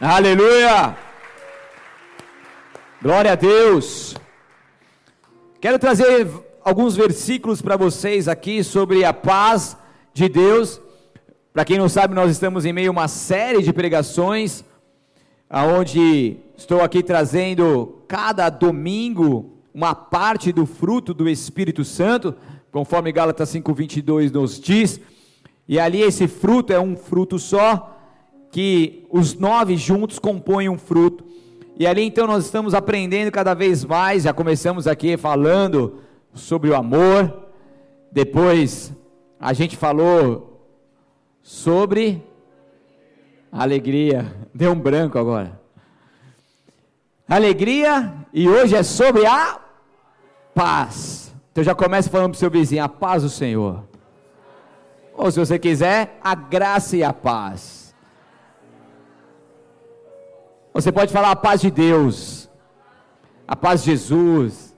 Aleluia! Glória a Deus! Quero trazer alguns versículos para vocês aqui sobre a paz de Deus. Para quem não sabe, nós estamos em meio a uma série de pregações, aonde estou aqui trazendo cada domingo uma parte do fruto do Espírito Santo, conforme Gálatas 5:22 nos diz. E ali esse fruto é um fruto só, que os nove juntos compõem um fruto. E ali então nós estamos aprendendo cada vez mais, já começamos aqui falando sobre o amor, depois a gente falou sobre alegria, deu um branco agora. Alegria, e hoje é sobre a paz. Então já começa falando para o seu vizinho, a paz do Senhor. Ou se você quiser, a graça e a paz. Você pode falar a paz de Deus, a paz de Jesus,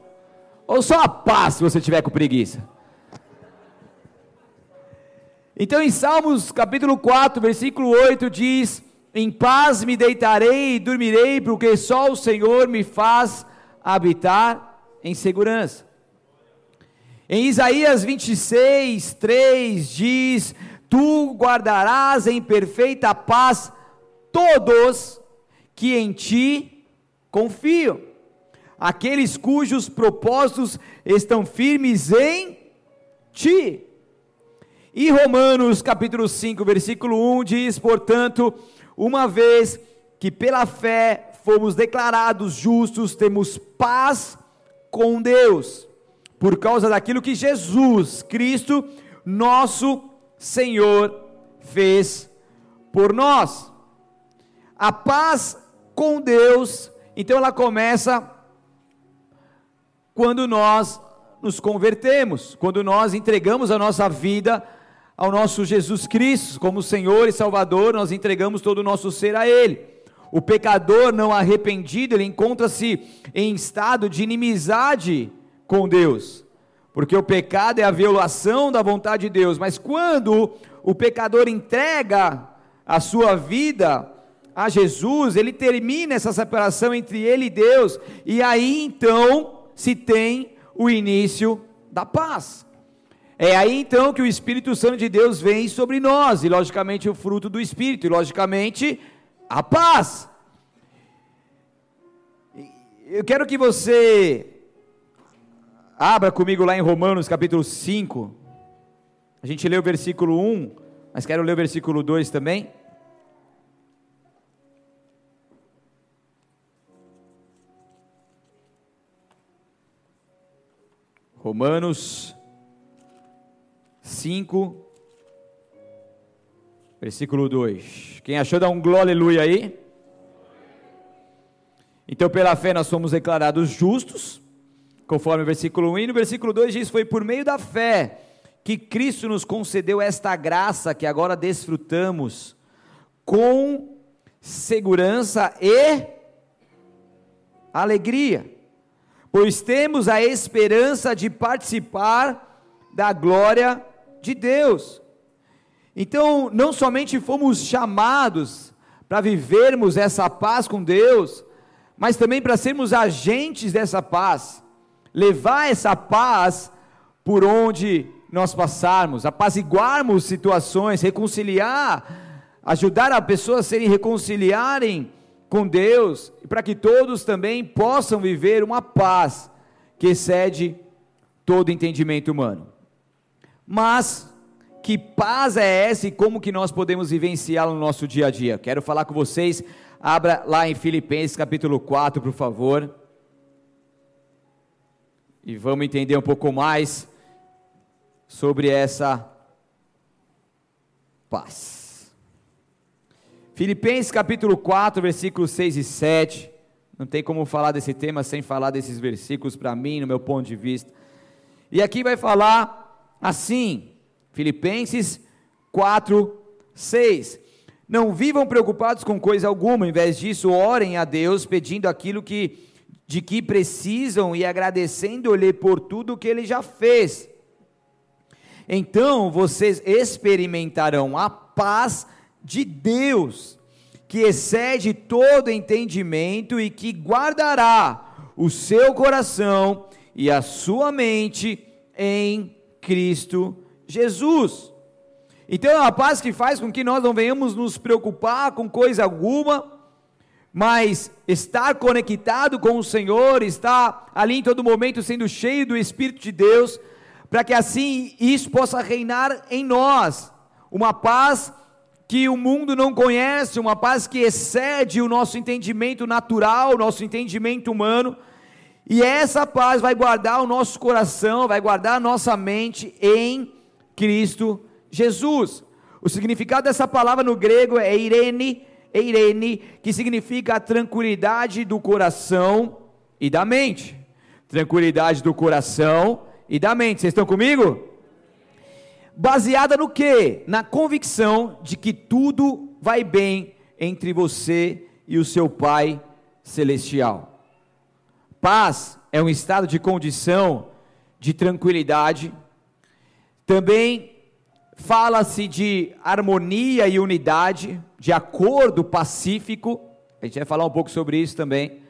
ou só a paz se você tiver com preguiça. Então em Salmos capítulo 4, versículo 8 diz: Em paz me deitarei e dormirei, porque só o Senhor me faz habitar em segurança. Em Isaías 26, 3 diz: Tu guardarás em perfeita paz todos que em ti confiam, aqueles cujos propósitos estão firmes em ti. E Romanos capítulo 5, versículo 1 diz: Portanto, uma vez que pela fé fomos declarados justos, temos paz com Deus por causa daquilo que Jesus Cristo, nosso Senhor, fez por nós. A paz com Deus, então ela começa quando nós nos convertemos, quando nós entregamos a nossa vida ao nosso Jesus Cristo como Senhor e Salvador, nós entregamos todo o nosso ser a Ele. O pecador não arrependido, ele encontra-se em estado de inimizade com Deus, porque o pecado é a violação da vontade de Deus, mas quando o pecador entrega a sua vida a Jesus, ele termina essa separação entre ele e Deus, e aí então se tem o início da paz. É aí então que o Espírito Santo de Deus vem sobre nós, e logicamente o fruto do Espírito, e logicamente a paz. Eu quero que você Abra comigo lá em Romanos capítulo 5. A gente leu o versículo 1, mas quero ler o versículo 2 também. Romanos 5, versículo 2. Quem achou, dá um glória aleluia aí. Então, pela fé, nós somos declarados justos conforme o versículo 1. E no versículo 2 diz: Foi por meio da fé que Cristo nos concedeu esta graça que agora desfrutamos com segurança e alegria, pois temos a esperança de participar da glória de Deus. Então, não somente fomos chamados para vivermos essa paz com Deus, mas também para sermos agentes dessa paz levar essa paz por onde nós passarmos, apaziguarmos situações, reconciliar, ajudar a pessoas a serem reconciliarem com Deus, para que todos também possam viver uma paz que excede todo entendimento humano. Mas que paz é essa e como que nós podemos vivenciá-la no nosso dia a dia? Quero falar com vocês, abra lá em Filipenses capítulo 4, por favor e vamos entender um pouco mais sobre essa paz. Filipenses capítulo 4, versículos 6 e 7. Não tem como falar desse tema sem falar desses versículos para mim, no meu ponto de vista. E aqui vai falar assim, Filipenses 4, 6. Não vivam preocupados com coisa alguma, em vez disso, orem a Deus pedindo aquilo que de que precisam e agradecendo-lhe por tudo que ele já fez. Então vocês experimentarão a paz de Deus, que excede todo entendimento e que guardará o seu coração e a sua mente em Cristo Jesus. Então é uma paz que faz com que nós não venhamos nos preocupar com coisa alguma, mas estar conectado com o Senhor, estar ali em todo momento sendo cheio do Espírito de Deus, para que assim isso possa reinar em nós. Uma paz que o mundo não conhece, uma paz que excede o nosso entendimento natural, o nosso entendimento humano. E essa paz vai guardar o nosso coração, vai guardar a nossa mente em Cristo Jesus. O significado dessa palavra no grego é Irene, Eirene, que significa a tranquilidade do coração e da mente. Tranquilidade do coração e da mente. Vocês estão comigo? Baseada no que? Na convicção de que tudo vai bem entre você e o seu Pai celestial. Paz é um estado de condição de tranquilidade. Também fala-se de harmonia e unidade, de acordo pacífico. A gente vai falar um pouco sobre isso também.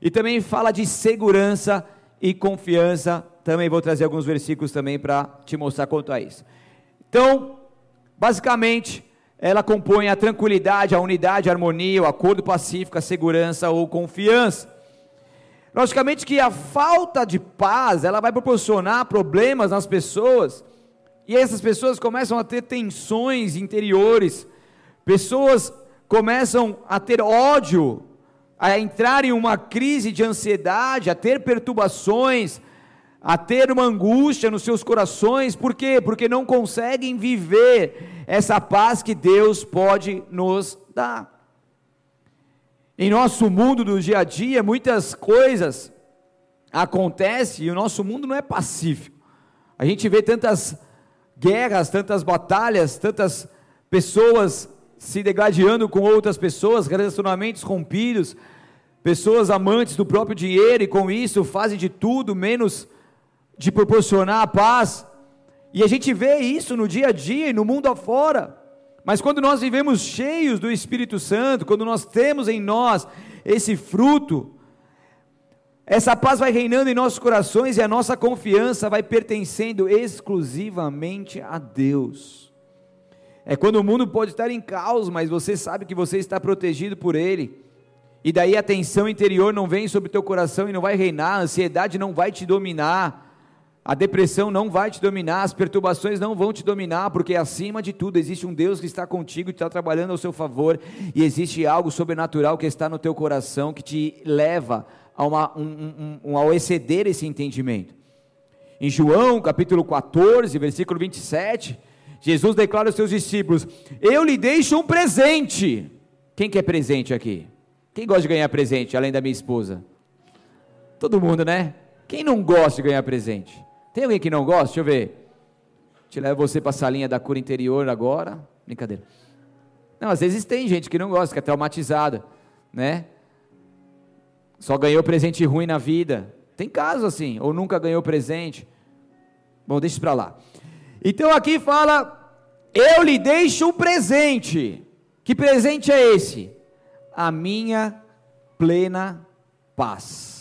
E também fala de segurança e confiança. Também vou trazer alguns versículos também para te mostrar quanto a isso. Então, basicamente, ela compõe a tranquilidade, a unidade, a harmonia, o acordo pacífico, a segurança ou confiança. Logicamente que a falta de paz, ela vai proporcionar problemas nas pessoas, e essas pessoas começam a ter tensões interiores, pessoas começam a ter ódio, a entrar em uma crise de ansiedade, a ter perturbações, a ter uma angústia nos seus corações, por quê? Porque não conseguem viver essa paz que Deus pode nos dar. Em nosso mundo do dia a dia, muitas coisas acontecem e o nosso mundo não é pacífico. A gente vê tantas guerras, tantas batalhas, tantas pessoas se degladiando com outras pessoas, relacionamentos rompidos, pessoas amantes do próprio dinheiro e com isso fazem de tudo menos de proporcionar a paz. E a gente vê isso no dia a dia e no mundo afora. Mas quando nós vivemos cheios do Espírito Santo, quando nós temos em nós esse fruto, essa paz vai reinando em nossos corações e a nossa confiança vai pertencendo exclusivamente a Deus. É quando o mundo pode estar em caos, mas você sabe que você está protegido por Ele. E daí a tensão interior não vem sobre teu coração e não vai reinar, a ansiedade não vai te dominar. A depressão não vai te dominar, as perturbações não vão te dominar, porque acima de tudo existe um Deus que está contigo e está trabalhando ao seu favor, e existe algo sobrenatural que está no teu coração que te leva a uma, um, um, um, ao exceder esse entendimento. Em João capítulo 14, versículo 27, Jesus declara aos seus discípulos: Eu lhe deixo um presente. Quem quer presente aqui? Quem gosta de ganhar presente, além da minha esposa? Todo mundo, né? Quem não gosta de ganhar presente? Tem alguém que não gosta? Deixa eu ver. Te levo você para a salinha da cura interior agora. Brincadeira. Não, às vezes tem gente que não gosta, que é traumatizada, né? Só ganhou presente ruim na vida. Tem casos assim, ou nunca ganhou presente. Bom, deixa para lá. Então aqui fala: Eu lhe deixo um presente. Que presente é esse? A minha plena paz.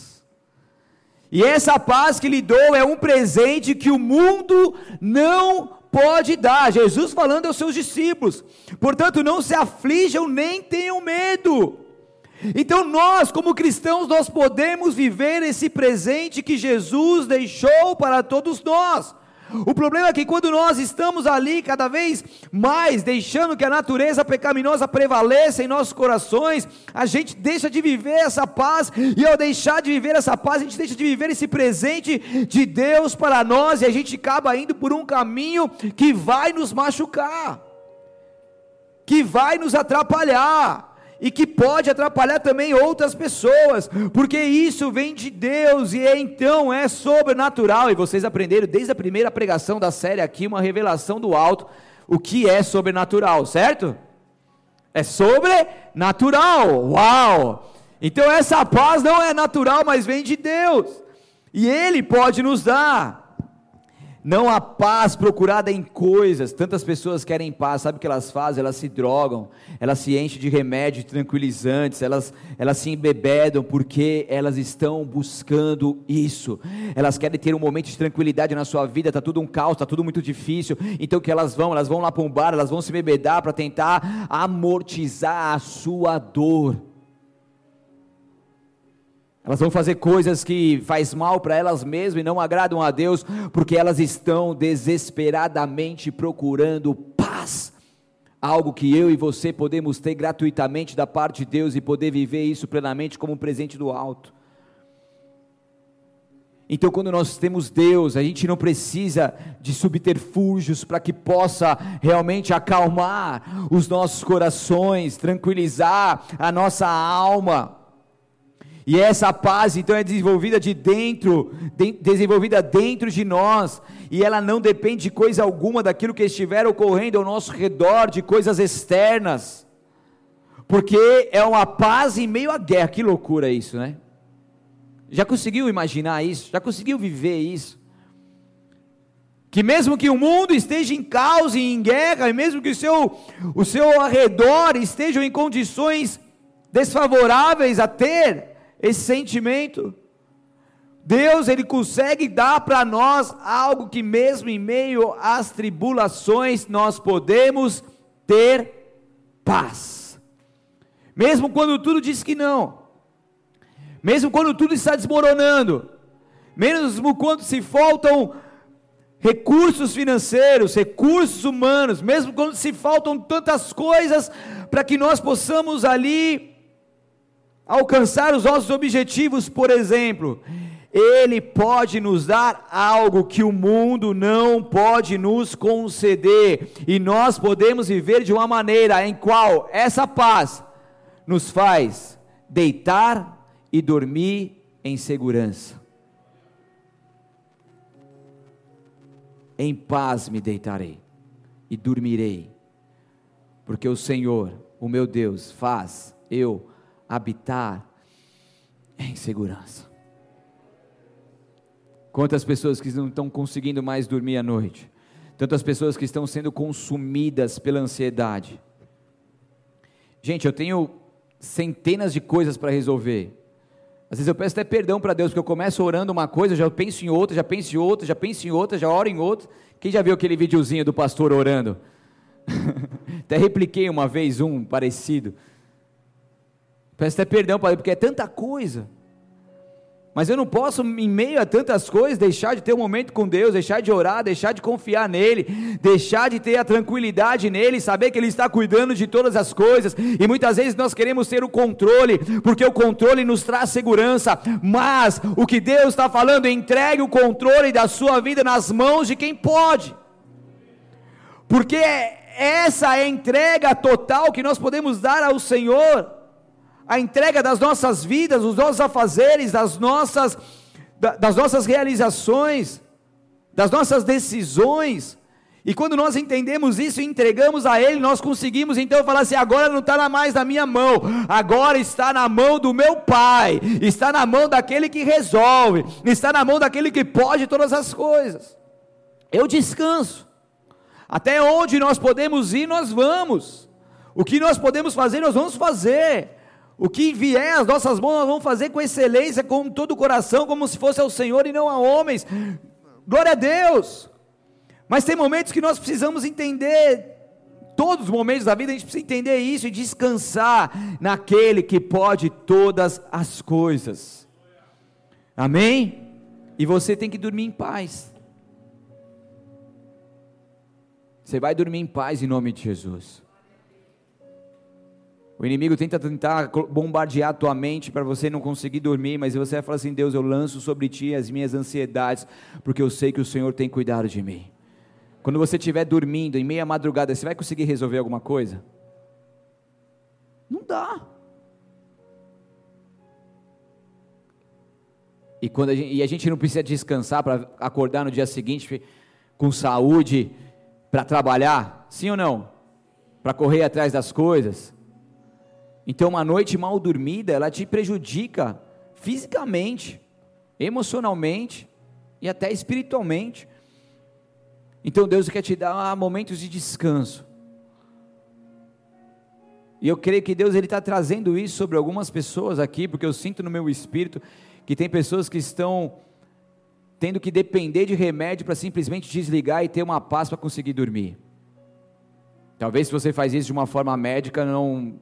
E essa paz que lhe dou é um presente que o mundo não pode dar. Jesus falando aos seus discípulos. Portanto, não se aflijam nem tenham medo. Então nós, como cristãos, nós podemos viver esse presente que Jesus deixou para todos nós. O problema é que quando nós estamos ali cada vez mais deixando que a natureza pecaminosa prevaleça em nossos corações, a gente deixa de viver essa paz, e ao deixar de viver essa paz, a gente deixa de viver esse presente de Deus para nós, e a gente acaba indo por um caminho que vai nos machucar, que vai nos atrapalhar e que pode atrapalhar também outras pessoas, porque isso vem de Deus e é, então é sobrenatural. E vocês aprenderam desde a primeira pregação da série aqui uma revelação do alto o que é sobrenatural, certo? É sobrenatural. Uau! Então essa paz não é natural, mas vem de Deus. E ele pode nos dar. Não há paz procurada em coisas. Tantas pessoas querem paz, sabe o que elas fazem? Elas se drogam, elas se enchem de remédios tranquilizantes, elas, elas se embebedam porque elas estão buscando isso. Elas querem ter um momento de tranquilidade na sua vida, está tudo um caos, está tudo muito difícil. Então o que elas vão? Elas vão lá para um bar, elas vão se bebedar para tentar amortizar a sua dor. Elas vão fazer coisas que faz mal para elas mesmas e não agradam a Deus, porque elas estão desesperadamente procurando paz. Algo que eu e você podemos ter gratuitamente da parte de Deus e poder viver isso plenamente como um presente do alto. Então, quando nós temos Deus, a gente não precisa de subterfúgios para que possa realmente acalmar os nossos corações, tranquilizar a nossa alma. E essa paz então é desenvolvida de dentro, de, desenvolvida dentro de nós, e ela não depende de coisa alguma daquilo que estiver ocorrendo ao nosso redor, de coisas externas. Porque é uma paz em meio à guerra. Que loucura isso, né? Já conseguiu imaginar isso? Já conseguiu viver isso? Que mesmo que o mundo esteja em caos e em guerra, e mesmo que o seu, o seu arredor estejam em condições desfavoráveis a ter esse sentimento. Deus, Ele consegue dar para nós algo que, mesmo em meio às tribulações, nós podemos ter paz. Mesmo quando tudo diz que não, mesmo quando tudo está desmoronando, mesmo quando se faltam recursos financeiros, recursos humanos, mesmo quando se faltam tantas coisas para que nós possamos ali alcançar os nossos objetivos, por exemplo, Ele pode nos dar algo que o mundo não pode nos conceder, e nós podemos viver de uma maneira em qual essa paz nos faz deitar e dormir em segurança. Em paz me deitarei e dormirei, porque o Senhor, o meu Deus, faz eu habitar em segurança. Quantas pessoas que não estão conseguindo mais dormir à noite, tantas pessoas que estão sendo consumidas pela ansiedade. Gente, eu tenho centenas de coisas para resolver. Às vezes eu peço até perdão para Deus, porque eu começo orando uma coisa, já penso em outra, já penso em outra, já penso em outra, já oro em outra. Quem já viu aquele videozinho do pastor orando? até repliquei uma vez um parecido. Peço até perdão, Pai, porque é tanta coisa. Mas eu não posso, em meio a tantas coisas, deixar de ter um momento com Deus, deixar de orar, deixar de confiar nele, deixar de ter a tranquilidade nele, saber que ele está cuidando de todas as coisas. E muitas vezes nós queremos ter o controle, porque o controle nos traz segurança. Mas o que Deus está falando, entregue o controle da sua vida nas mãos de quem pode. Porque essa é a entrega total que nós podemos dar ao Senhor a entrega das nossas vidas, dos nossos afazeres, das nossas, das nossas realizações, das nossas decisões. E quando nós entendemos isso e entregamos a Ele, nós conseguimos então falar assim: agora não está mais na minha mão, agora está na mão do meu Pai, está na mão daquele que resolve, está na mão daquele que pode todas as coisas. Eu descanso. Até onde nós podemos ir, nós vamos. O que nós podemos fazer, nós vamos fazer. O que vier às nossas mãos, nós vamos fazer com excelência, com todo o coração, como se fosse ao Senhor e não a homens. Glória a Deus. Mas tem momentos que nós precisamos entender, todos os momentos da vida a gente precisa entender isso e descansar naquele que pode todas as coisas. Amém? E você tem que dormir em paz. Você vai dormir em paz em nome de Jesus. O inimigo tenta tentar bombardear a tua mente para você não conseguir dormir, mas você vai falar assim: Deus, eu lanço sobre ti as minhas ansiedades, porque eu sei que o Senhor tem cuidado de mim. Quando você estiver dormindo em meia madrugada, você vai conseguir resolver alguma coisa? Não dá. E, quando a gente, e a gente não precisa descansar para acordar no dia seguinte com saúde para trabalhar, sim ou não? Para correr atrás das coisas. Então, uma noite mal dormida, ela te prejudica fisicamente, emocionalmente e até espiritualmente. Então Deus quer te dar momentos de descanso. E eu creio que Deus ele está trazendo isso sobre algumas pessoas aqui, porque eu sinto no meu espírito que tem pessoas que estão tendo que depender de remédio para simplesmente desligar e ter uma paz para conseguir dormir. Talvez se você faz isso de uma forma médica, não,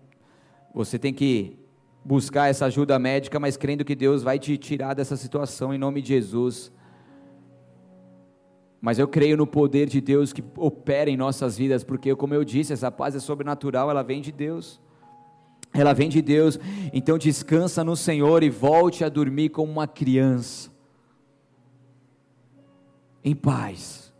você tem que buscar essa ajuda médica, mas crendo que Deus vai te tirar dessa situação em nome de Jesus. Mas eu creio no poder de Deus que opera em nossas vidas, porque, como eu disse, essa paz é sobrenatural, ela vem de Deus. Ela vem de Deus. Então descansa no Senhor e volte a dormir como uma criança. Em paz.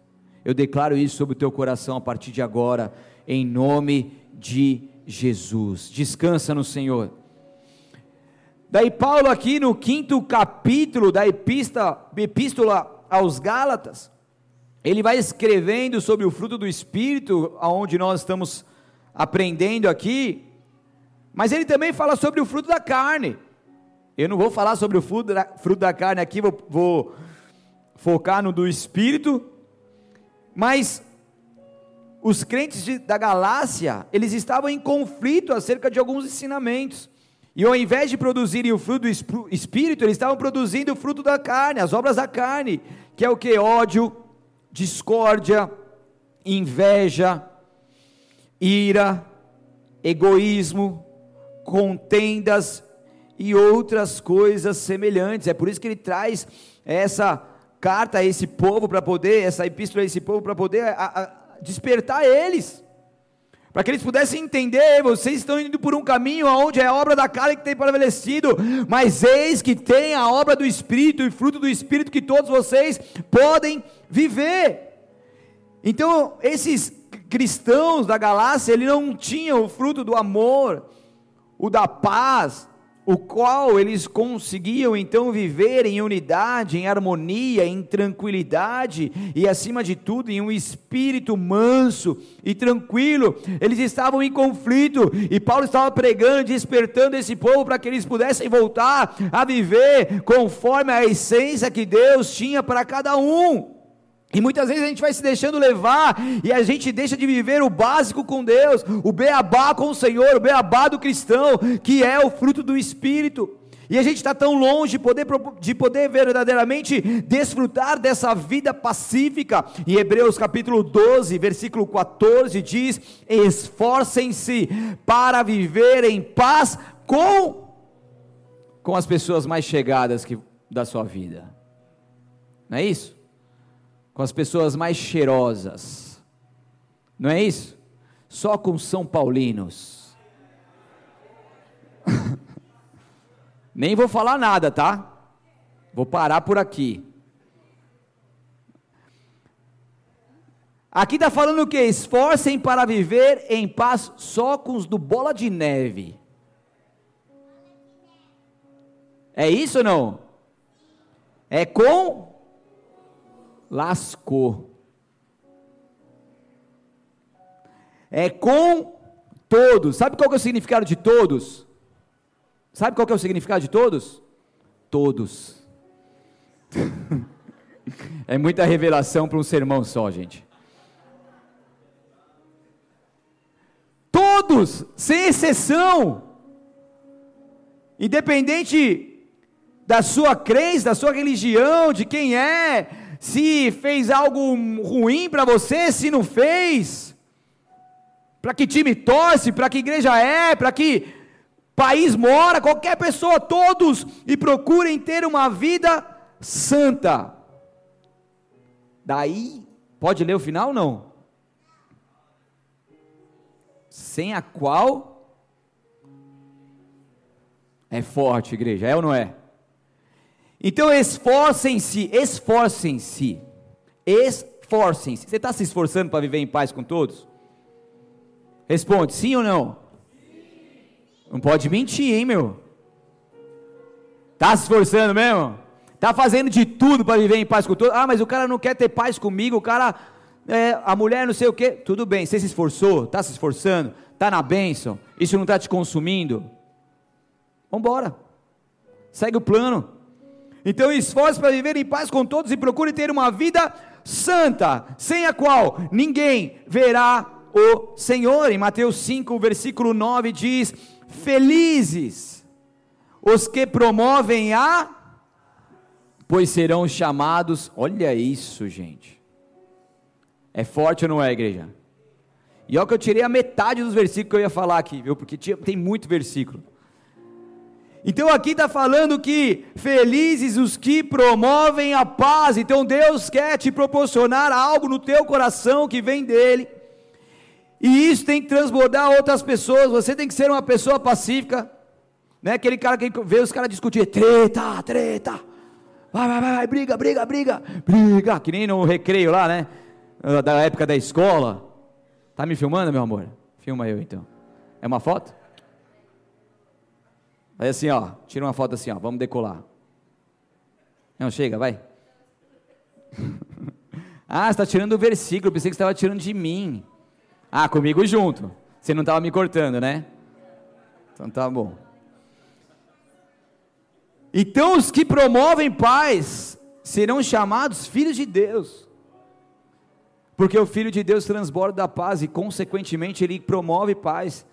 Eu declaro isso sobre o teu coração a partir de agora, em nome de Jesus. Descansa no Senhor. Daí Paulo aqui no quinto capítulo da epístola, aos Gálatas, ele vai escrevendo sobre o fruto do Espírito, aonde nós estamos aprendendo aqui, mas ele também fala sobre o fruto da carne. Eu não vou falar sobre o fruto da, fruto da carne aqui, vou, vou focar no do Espírito, mas os crentes de, da Galácia, eles estavam em conflito acerca de alguns ensinamentos. E ao invés de produzirem o fruto do Espírito, eles estavam produzindo o fruto da carne, as obras da carne, que é o que? Ódio, discórdia, inveja, ira, egoísmo, contendas e outras coisas semelhantes. É por isso que ele traz essa carta a esse povo para poder, essa epístola a esse povo para poder a, a, despertar eles. Para que eles pudessem entender, vocês estão indo por um caminho onde é a obra da carne que tem prevalecido, mas eis que tem a obra do Espírito e fruto do Espírito que todos vocês podem viver. Então, esses cristãos da Galácia, ele não tinham o fruto do amor, o da paz, o qual eles conseguiam então viver em unidade, em harmonia, em tranquilidade e acima de tudo em um espírito manso e tranquilo. Eles estavam em conflito e Paulo estava pregando, despertando esse povo para que eles pudessem voltar a viver conforme a essência que Deus tinha para cada um. E muitas vezes a gente vai se deixando levar e a gente deixa de viver o básico com Deus, o beabá com o Senhor, o beabá do cristão, que é o fruto do Espírito. E a gente está tão longe de poder, de poder verdadeiramente desfrutar dessa vida pacífica. Em Hebreus capítulo 12, versículo 14 diz: Esforcem-se para viver em paz com, com as pessoas mais chegadas que, da sua vida. Não é isso? Com as pessoas mais cheirosas. Não é isso? Só com São Paulinos. Nem vou falar nada, tá? Vou parar por aqui. Aqui está falando o que? Esforcem para viver em paz só com os do bola de neve. É isso ou não? É com lascou. É com todos. Sabe qual é o significado de todos? Sabe qual é o significado de todos? Todos. é muita revelação para um sermão só, gente. Todos, sem exceção. Independente da sua crença, da sua religião, de quem é, se fez algo ruim para você, se não fez, para que time torce, para que igreja é, para que país mora, qualquer pessoa, todos, e procurem ter uma vida santa. Daí, pode ler o final não? Sem a qual é forte, igreja, é ou não é? Então esforcem-se, esforcem-se, esforcem-se. Você está se esforçando para viver em paz com todos? Responde, sim ou não? Não pode mentir, hein, meu? Está se esforçando mesmo? Está fazendo de tudo para viver em paz com todos? Ah, mas o cara não quer ter paz comigo, o cara, é, a mulher não sei o quê. Tudo bem, você se esforçou, está se esforçando, está na bênção, isso não está te consumindo? Vamos embora, segue o plano. Então esforce para viver em paz com todos e procure ter uma vida santa, sem a qual ninguém verá o Senhor. Em Mateus 5, versículo 9 diz: Felizes os que promovem a, pois serão chamados. Olha isso, gente. É forte ou não é, igreja? E olha que eu tirei a metade dos versículos que eu ia falar aqui, viu? Porque tinha, tem muito versículo. Então aqui está falando que felizes os que promovem a paz. Então Deus quer te proporcionar algo no teu coração que vem dele. E isso tem que transbordar outras pessoas. Você tem que ser uma pessoa pacífica. Não é aquele cara que vê os caras discutir, treta, treta. Vai, vai, vai, briga, briga, briga, briga. Que nem no recreio lá, né? Da época da escola. Tá me filmando, meu amor? Filma eu então. É uma foto? Vai assim, ó. Tira uma foto assim, ó. Vamos decolar. Não, chega, vai. ah, você está tirando o versículo. Pensei que você estava tirando de mim. Ah, comigo junto. Você não estava me cortando, né? Então tá bom. Então os que promovem paz serão chamados filhos de Deus. Porque o filho de Deus transborda a paz e consequentemente ele promove paz.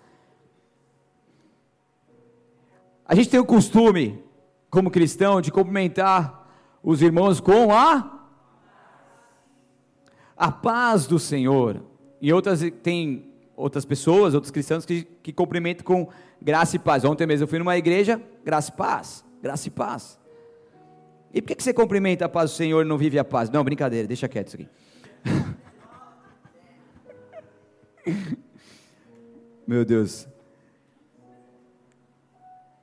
A gente tem o costume, como cristão, de cumprimentar os irmãos com a a paz do Senhor. E outras tem outras pessoas, outros cristãos que, que cumprimentam com graça e paz. Ontem mesmo eu fui numa igreja, graça e paz, graça e paz. E por que, que você cumprimenta a paz do Senhor e não vive a paz? Não, brincadeira, deixa quieto isso aqui. Meu Deus.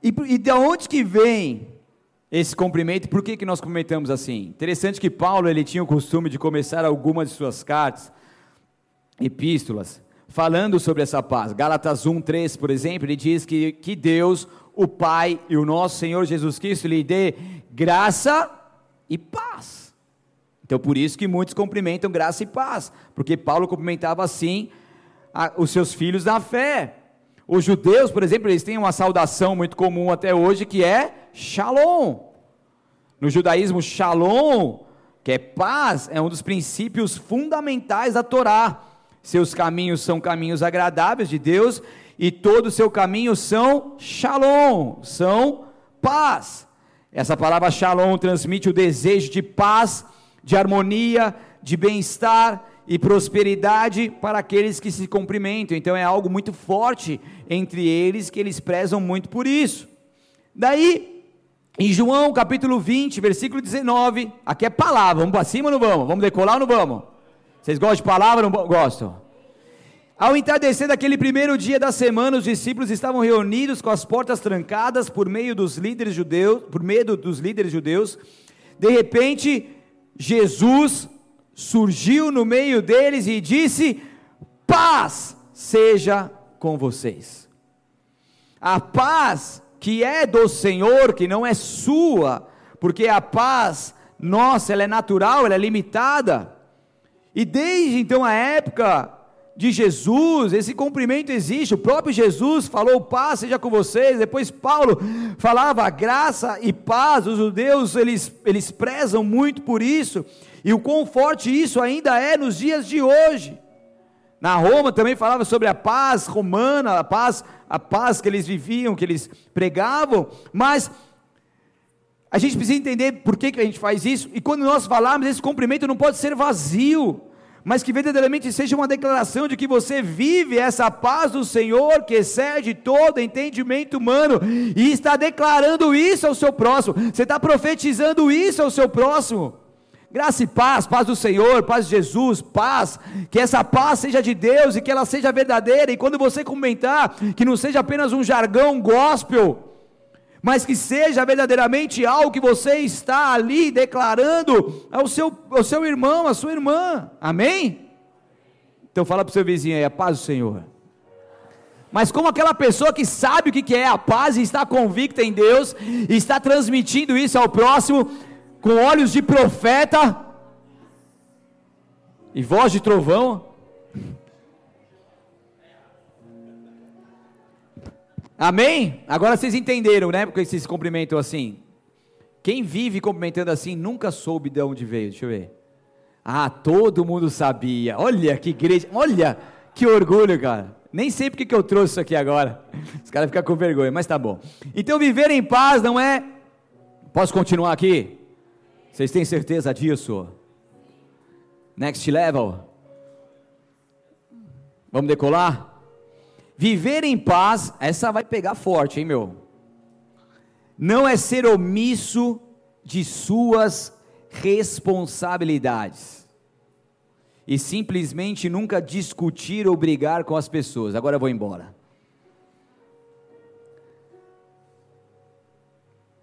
E, e de onde que vem esse cumprimento? Por que, que nós cumprimentamos assim? Interessante que Paulo ele tinha o costume de começar algumas de suas cartas, epístolas, falando sobre essa paz. Gálatas 1, 3, por exemplo, ele diz que, que Deus, o Pai e o nosso Senhor Jesus Cristo lhe dê graça e paz. Então, por isso que muitos cumprimentam graça e paz, porque Paulo cumprimentava assim a, os seus filhos da fé. Os judeus, por exemplo, eles têm uma saudação muito comum até hoje que é Shalom. No judaísmo, Shalom, que é paz, é um dos princípios fundamentais da Torá. Seus caminhos são caminhos agradáveis de Deus e todo o seu caminho são Shalom, são paz. Essa palavra Shalom transmite o desejo de paz, de harmonia, de bem-estar e prosperidade para aqueles que se cumprimentam. Então é algo muito forte entre eles que eles prezam muito por isso. Daí, em João capítulo 20, versículo 19, aqui é palavra, vamos para cima ou não vamos? Vamos decolar ou não vamos? Vocês gostam de palavra ou não gostam? Ao entardecer daquele primeiro dia da semana, os discípulos estavam reunidos com as portas trancadas por meio dos líderes judeus, por medo dos líderes judeus. De repente, Jesus surgiu no meio deles e disse: Paz seja com vocês. A paz que é do Senhor, que não é sua, porque a paz nossa, ela é natural, ela é limitada. E desde então a época de Jesus, esse cumprimento existe. O próprio Jesus falou: paz seja com vocês. Depois Paulo falava graça e paz. Os judeus eles, eles prezam muito por isso. E o quão forte isso ainda é nos dias de hoje. Na Roma também falava sobre a paz romana, a paz, a paz que eles viviam, que eles pregavam, mas a gente precisa entender por que, que a gente faz isso, e quando nós falarmos, esse cumprimento não pode ser vazio, mas que verdadeiramente seja uma declaração de que você vive essa paz do Senhor que excede todo entendimento humano, e está declarando isso ao seu próximo, você está profetizando isso ao seu próximo. Graça e paz, paz do Senhor, paz de Jesus, paz, que essa paz seja de Deus e que ela seja verdadeira. E quando você comentar, que não seja apenas um jargão gospel, mas que seja verdadeiramente algo que você está ali declarando ao seu, ao seu irmão, à sua irmã. Amém? Então fala para o seu vizinho aí, a paz do Senhor. Mas como aquela pessoa que sabe o que é a paz e está convicta em Deus, e está transmitindo isso ao próximo, com olhos de profeta e voz de trovão. Amém? Agora vocês entenderam, né? Porque vocês cumprimentam assim. Quem vive cumprimentando assim nunca soube de onde veio. Deixa eu ver. Ah, todo mundo sabia. Olha que igreja, olha que orgulho, cara. Nem sei porque que eu trouxe isso aqui agora. Os caras ficam com vergonha, mas tá bom. Então, viver em paz não é. Posso continuar aqui? Vocês têm certeza disso? Next level. Vamos decolar? Viver em paz, essa vai pegar forte, hein, meu? Não é ser omisso de suas responsabilidades e simplesmente nunca discutir ou brigar com as pessoas. Agora eu vou embora.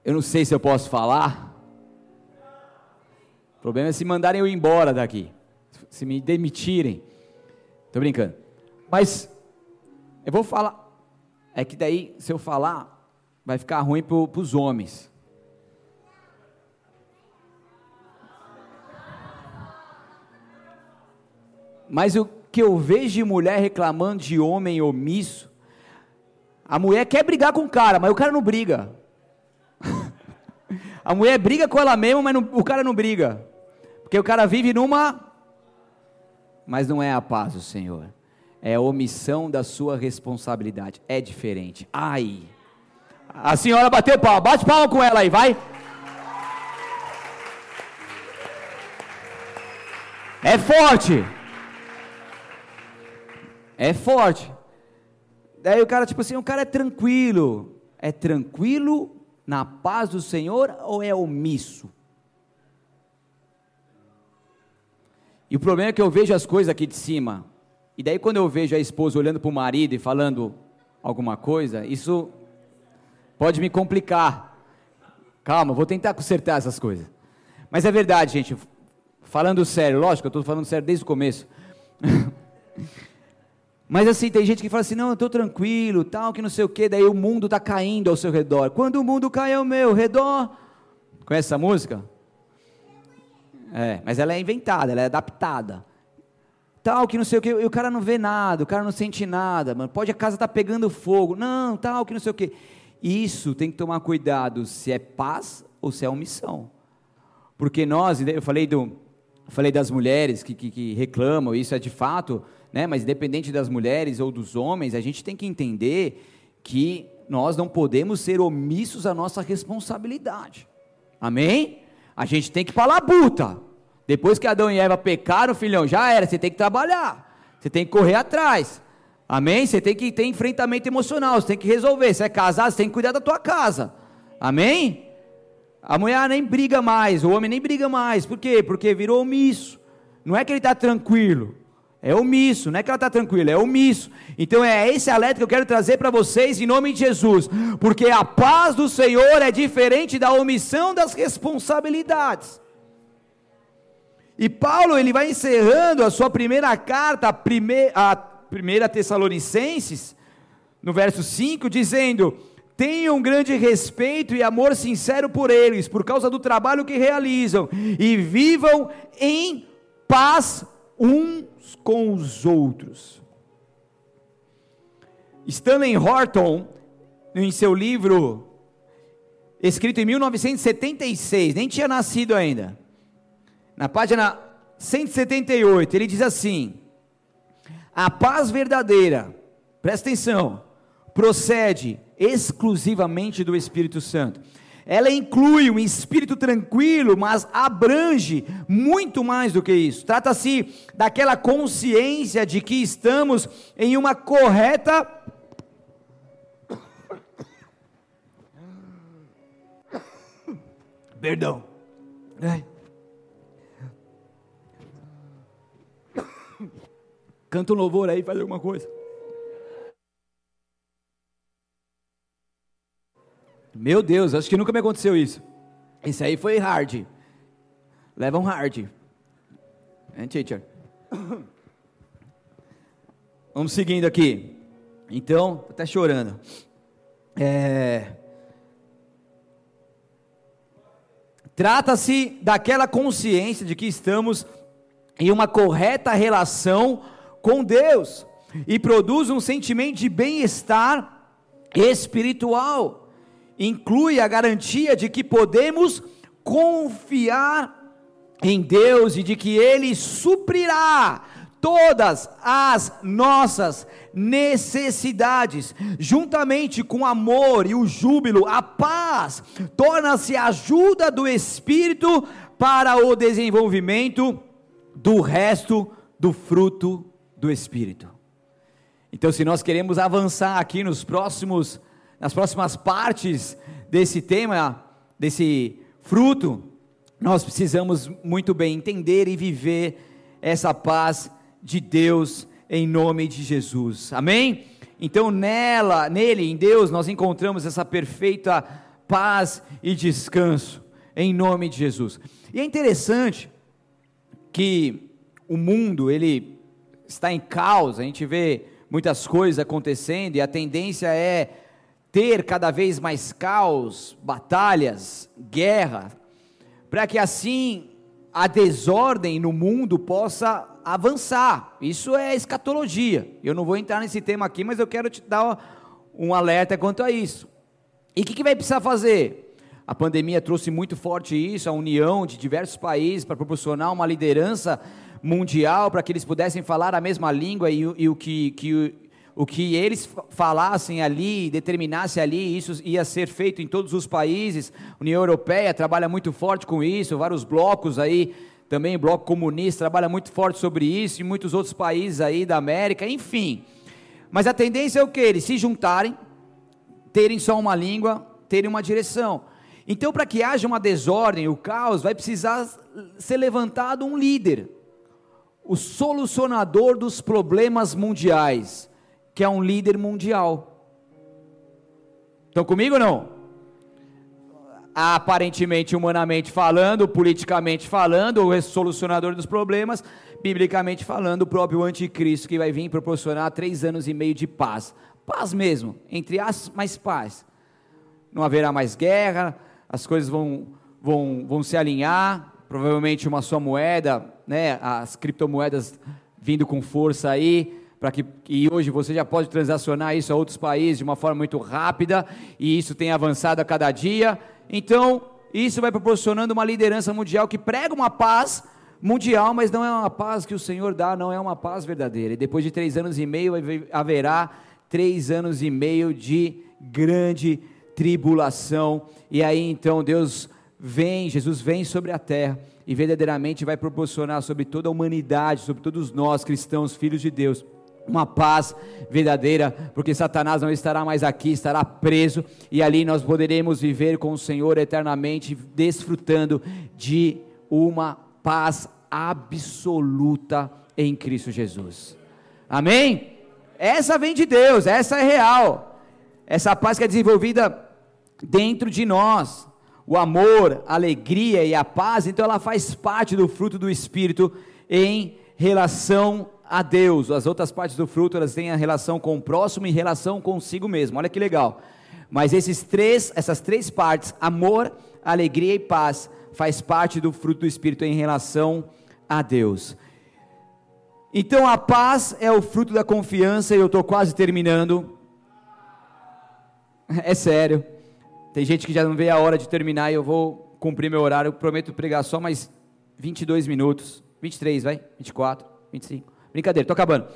Eu não sei se eu posso falar. O problema é se mandarem eu embora daqui, se me demitirem. Estou brincando. Mas eu vou falar. É que daí, se eu falar, vai ficar ruim para os homens. Mas o que eu vejo de mulher reclamando de homem omisso, a mulher quer brigar com o cara, mas o cara não briga. a mulher briga com ela mesma, mas não, o cara não briga. Porque o cara vive numa. Mas não é a paz do Senhor é a omissão da sua responsabilidade. É diferente. Ai. A senhora bateu palma. Bate palma com ela aí, vai. É forte. É forte. Daí o cara, tipo assim, o cara é tranquilo. É tranquilo na paz do Senhor ou é omisso? E o problema é que eu vejo as coisas aqui de cima. E daí quando eu vejo a esposa olhando para o marido e falando alguma coisa, isso pode me complicar. Calma, vou tentar consertar essas coisas. Mas é verdade, gente. Falando sério, lógico, eu estou falando sério desde o começo. Mas assim, tem gente que fala assim, não, eu estou tranquilo, tal, que não sei o que, daí o mundo está caindo ao seu redor. Quando o mundo cai ao meu redor. Conhece essa música? É, mas ela é inventada, ela é adaptada tal, que não sei o que, e o cara não vê nada, o cara não sente nada, mano, pode a casa estar tá pegando fogo, não, tal, que não sei o que. Isso tem que tomar cuidado se é paz ou se é omissão. Porque nós, eu falei, do, falei das mulheres que, que, que, reclamam, isso é de fato, né, mas independente das mulheres ou dos homens, a gente tem que entender que nós não podemos ser omissos à nossa responsabilidade. Amém? A gente tem que falar buta. Depois que Adão e Eva pecaram, filhão, já era, você tem que trabalhar, você tem que correr atrás. Amém? Você tem que ter enfrentamento emocional, você tem que resolver. Se é casado, você tem que cuidar da tua casa. Amém? A mulher nem briga mais, o homem nem briga mais. Por quê? Porque virou omisso. Não é que ele está tranquilo, é omisso. Não é que ela está tranquila, é omisso. Então é esse alerta que eu quero trazer para vocês em nome de Jesus. Porque a paz do Senhor é diferente da omissão das responsabilidades. E Paulo ele vai encerrando a sua primeira carta, a primeira, a primeira Tessalonicenses, no verso 5, dizendo: Tenham grande respeito e amor sincero por eles, por causa do trabalho que realizam, e vivam em paz uns com os outros. Stanley Horton, em seu livro, escrito em 1976, nem tinha nascido ainda, na página 178, ele diz assim: A paz verdadeira, presta atenção, procede exclusivamente do Espírito Santo. Ela inclui um espírito tranquilo, mas abrange muito mais do que isso. Trata-se daquela consciência de que estamos em uma correta Perdão. Ai. Canta um louvor aí, faz alguma coisa. Meu Deus, acho que nunca me aconteceu isso. Esse aí foi hard. Leva um hard. And teacher. Vamos seguindo aqui. Então, até chorando. É... Trata-se daquela consciência de que estamos em uma correta relação com Deus e produz um sentimento de bem-estar espiritual. Inclui a garantia de que podemos confiar em Deus e de que Ele suprirá todas as nossas necessidades, juntamente com o amor e o júbilo, a paz, torna-se a ajuda do Espírito para o desenvolvimento do resto do fruto do Espírito. Então, se nós queremos avançar aqui nos próximos, nas próximas partes desse tema, desse fruto, nós precisamos muito bem entender e viver essa paz de Deus em nome de Jesus. Amém? Então nela, nele, em Deus, nós encontramos essa perfeita paz e descanso em nome de Jesus. E é interessante que o mundo, ele está em caos, a gente vê muitas coisas acontecendo e a tendência é ter cada vez mais caos, batalhas, guerra, para que assim a desordem no mundo possa avançar. Isso é escatologia. Eu não vou entrar nesse tema aqui, mas eu quero te dar um alerta quanto a isso. E o que, que vai precisar fazer? A pandemia trouxe muito forte isso, a união de diversos países para proporcionar uma liderança mundial para que eles pudessem falar a mesma língua e, e o que, que o que eles falassem ali, determinasse ali, isso ia ser feito em todos os países. A União Europeia trabalha muito forte com isso, vários blocos aí, também o bloco comunista trabalha muito forte sobre isso, e muitos outros países aí da América, enfim. Mas a tendência é o que? Eles se juntarem, terem só uma língua, terem uma direção. Então, para que haja uma desordem, o caos, vai precisar ser levantado um líder, o solucionador dos problemas mundiais que é um líder mundial. Estão comigo ou não? Aparentemente, humanamente falando, politicamente falando, o solucionador dos problemas, biblicamente falando, o próprio anticristo que vai vir proporcionar três anos e meio de paz. Paz mesmo, entre as mais paz. Não haverá mais guerra, as coisas vão, vão, vão se alinhar, provavelmente uma só moeda, né, as criptomoedas vindo com força aí, para que e hoje você já pode transacionar isso a outros países de uma forma muito rápida e isso tem avançado a cada dia. Então, isso vai proporcionando uma liderança mundial que prega uma paz mundial, mas não é uma paz que o Senhor dá, não é uma paz verdadeira. E depois de três anos e meio haverá três anos e meio de grande tribulação. E aí então Deus vem, Jesus vem sobre a terra e verdadeiramente vai proporcionar sobre toda a humanidade, sobre todos nós cristãos, filhos de Deus uma paz verdadeira, porque Satanás não estará mais aqui, estará preso, e ali nós poderemos viver com o Senhor eternamente, desfrutando de uma paz absoluta em Cristo Jesus. Amém? Essa vem de Deus, essa é real. Essa paz que é desenvolvida dentro de nós. O amor, a alegria e a paz, então ela faz parte do fruto do Espírito em relação a Deus. As outras partes do fruto, elas têm a relação com o próximo e relação consigo mesmo. Olha que legal. Mas esses três, essas três partes, amor, alegria e paz, faz parte do fruto do espírito em relação a Deus. Então a paz é o fruto da confiança, e eu estou quase terminando. É sério. Tem gente que já não vê a hora de terminar e eu vou cumprir meu horário. Eu prometo pregar só mais 22 minutos. 23, vai? 24, 25. Brincadeira, estou acabando.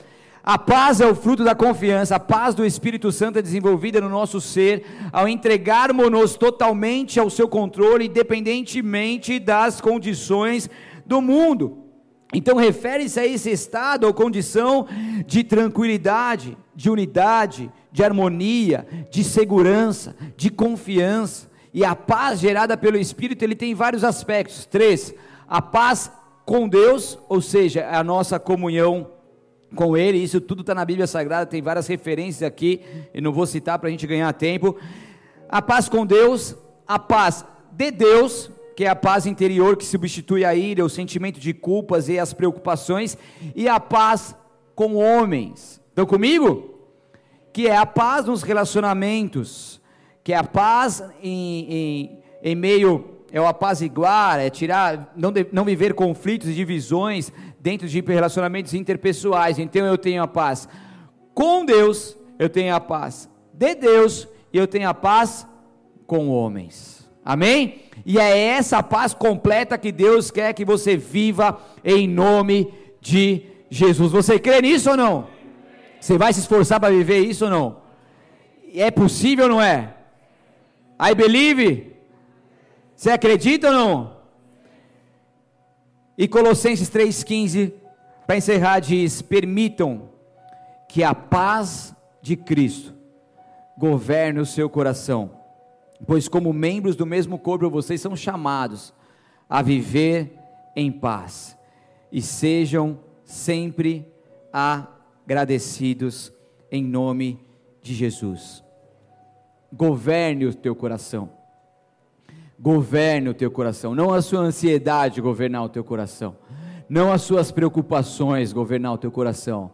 A paz é o fruto da confiança, a paz do Espírito Santo é desenvolvida no nosso ser ao entregarmos-nos totalmente ao seu controle, independentemente das condições do mundo. Então, refere-se a esse estado ou condição de tranquilidade, de unidade, de harmonia, de segurança, de confiança. E a paz gerada pelo Espírito, ele tem vários aspectos. Três, a paz com Deus, ou seja, a nossa comunhão com Ele, isso tudo está na Bíblia Sagrada, tem várias referências aqui, e não vou citar para a gente ganhar tempo. A paz com Deus, a paz de Deus, que é a paz interior que substitui a ira, o sentimento de culpas e as preocupações, e a paz com homens. Estão comigo? Que é a paz nos relacionamentos, que é a paz em, em, em meio é o apaziguar, é tirar, não, de, não viver conflitos e divisões dentro de relacionamentos interpessoais. Então eu tenho a paz com Deus, eu tenho a paz de Deus e eu tenho a paz com homens. Amém? E é essa paz completa que Deus quer que você viva em nome de Jesus. Você crê nisso ou não? Você vai se esforçar para viver isso ou não? É possível ou não é? I believe? Você acredita ou não? E Colossenses 3,15, para encerrar, diz: Permitam que a paz de Cristo governe o seu coração, pois, como membros do mesmo corpo, vocês são chamados a viver em paz, e sejam sempre agradecidos em nome de Jesus. Governe o teu coração. Governe o teu coração, não a sua ansiedade governar o teu coração, não as suas preocupações governar o teu coração,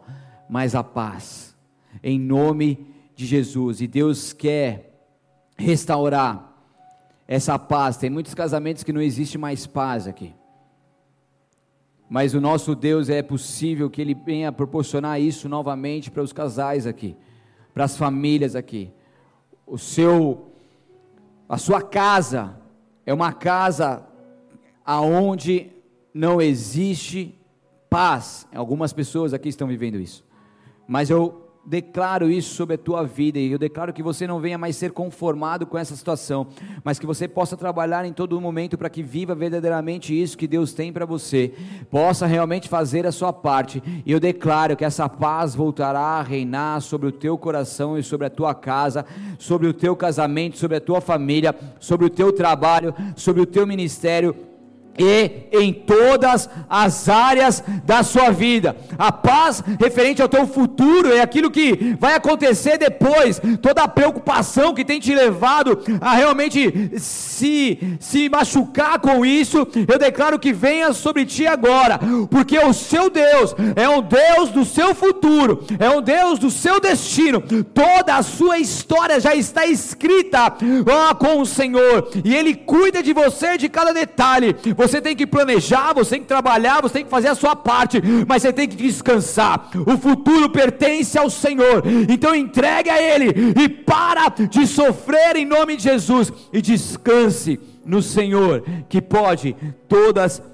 mas a paz, em nome de Jesus. E Deus quer restaurar essa paz. Tem muitos casamentos que não existe mais paz aqui. Mas o nosso Deus é possível que Ele venha proporcionar isso novamente para os casais aqui, para as famílias aqui. O seu, a sua casa é uma casa aonde não existe paz. Algumas pessoas aqui estão vivendo isso. Mas eu declaro isso sobre a tua vida e eu declaro que você não venha mais ser conformado com essa situação, mas que você possa trabalhar em todo momento para que viva verdadeiramente isso que Deus tem para você, possa realmente fazer a sua parte. E eu declaro que essa paz voltará a reinar sobre o teu coração e sobre a tua casa, sobre o teu casamento, sobre a tua família, sobre o teu trabalho, sobre o teu ministério e em todas as áreas da sua vida. A paz referente ao teu futuro é aquilo que vai acontecer depois. Toda a preocupação que tem te levado a realmente se se machucar com isso, eu declaro que venha sobre ti agora, porque o seu Deus é um Deus do seu futuro, é um Deus do seu destino. Toda a sua história já está escrita ó, com o Senhor, e ele cuida de você de cada detalhe você tem que planejar, você tem que trabalhar, você tem que fazer a sua parte, mas você tem que descansar. O futuro pertence ao Senhor. Então entregue a Ele e para de sofrer em nome de Jesus e descanse no Senhor, que pode todas as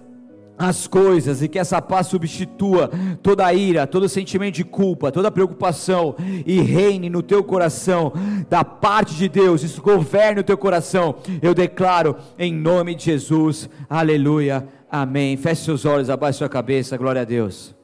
as coisas e que essa paz substitua toda a ira, todo sentimento de culpa, toda preocupação e reine no teu coração da parte de Deus, isso governe o teu coração. Eu declaro em nome de Jesus. Aleluia. Amém. Feche seus olhos, abaixe sua cabeça. Glória a Deus.